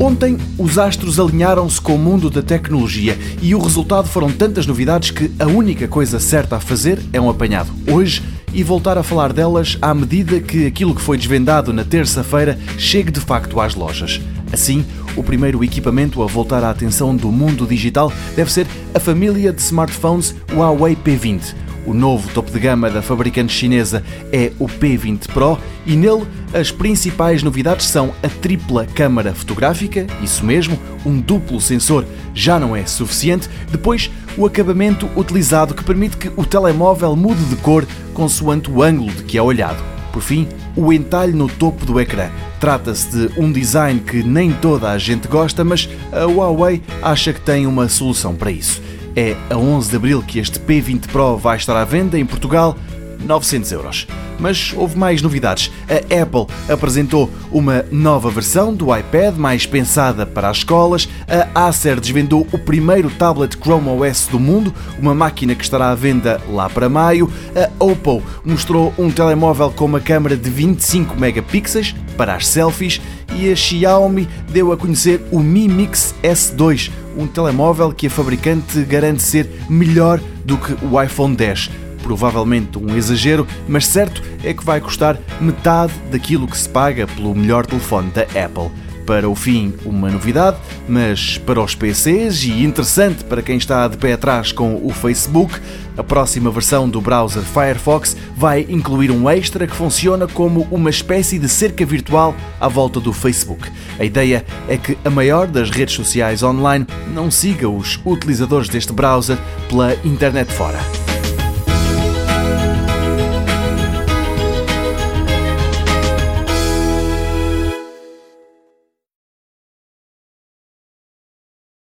Ontem, os astros alinharam-se com o mundo da tecnologia e o resultado foram tantas novidades que a única coisa certa a fazer é um apanhado. Hoje, e voltar a falar delas à medida que aquilo que foi desvendado na terça-feira chegue de facto às lojas. Assim, o primeiro equipamento a voltar a atenção do mundo digital deve ser a família de smartphones Huawei P20 o novo topo de gama da fabricante chinesa é o P20 Pro e nele as principais novidades são a tripla câmara fotográfica, isso mesmo, um duplo sensor já não é suficiente, depois o acabamento utilizado que permite que o telemóvel mude de cor consoante o ângulo de que é olhado. Por fim, o entalhe no topo do ecrã. Trata-se de um design que nem toda a gente gosta, mas a Huawei acha que tem uma solução para isso. É a 11 de abril que este P20 Pro vai estar à venda em Portugal, 900 euros. Mas houve mais novidades. A Apple apresentou uma nova versão do iPad mais pensada para as escolas. A Acer desvendou o primeiro tablet Chrome OS do mundo, uma máquina que estará à venda lá para maio. A Oppo mostrou um telemóvel com uma câmera de 25 megapixels para as selfies e a Xiaomi deu a conhecer o Mi Mix S2, um telemóvel que a fabricante garante ser melhor do que o iPhone 10. Provavelmente um exagero, mas certo é que vai custar metade daquilo que se paga pelo melhor telefone da Apple para o fim uma novidade, mas para os PCs e interessante para quem está de pé atrás com o Facebook, a próxima versão do browser Firefox vai incluir um extra que funciona como uma espécie de cerca virtual à volta do Facebook. A ideia é que a maior das redes sociais online não siga os utilizadores deste browser pela internet fora.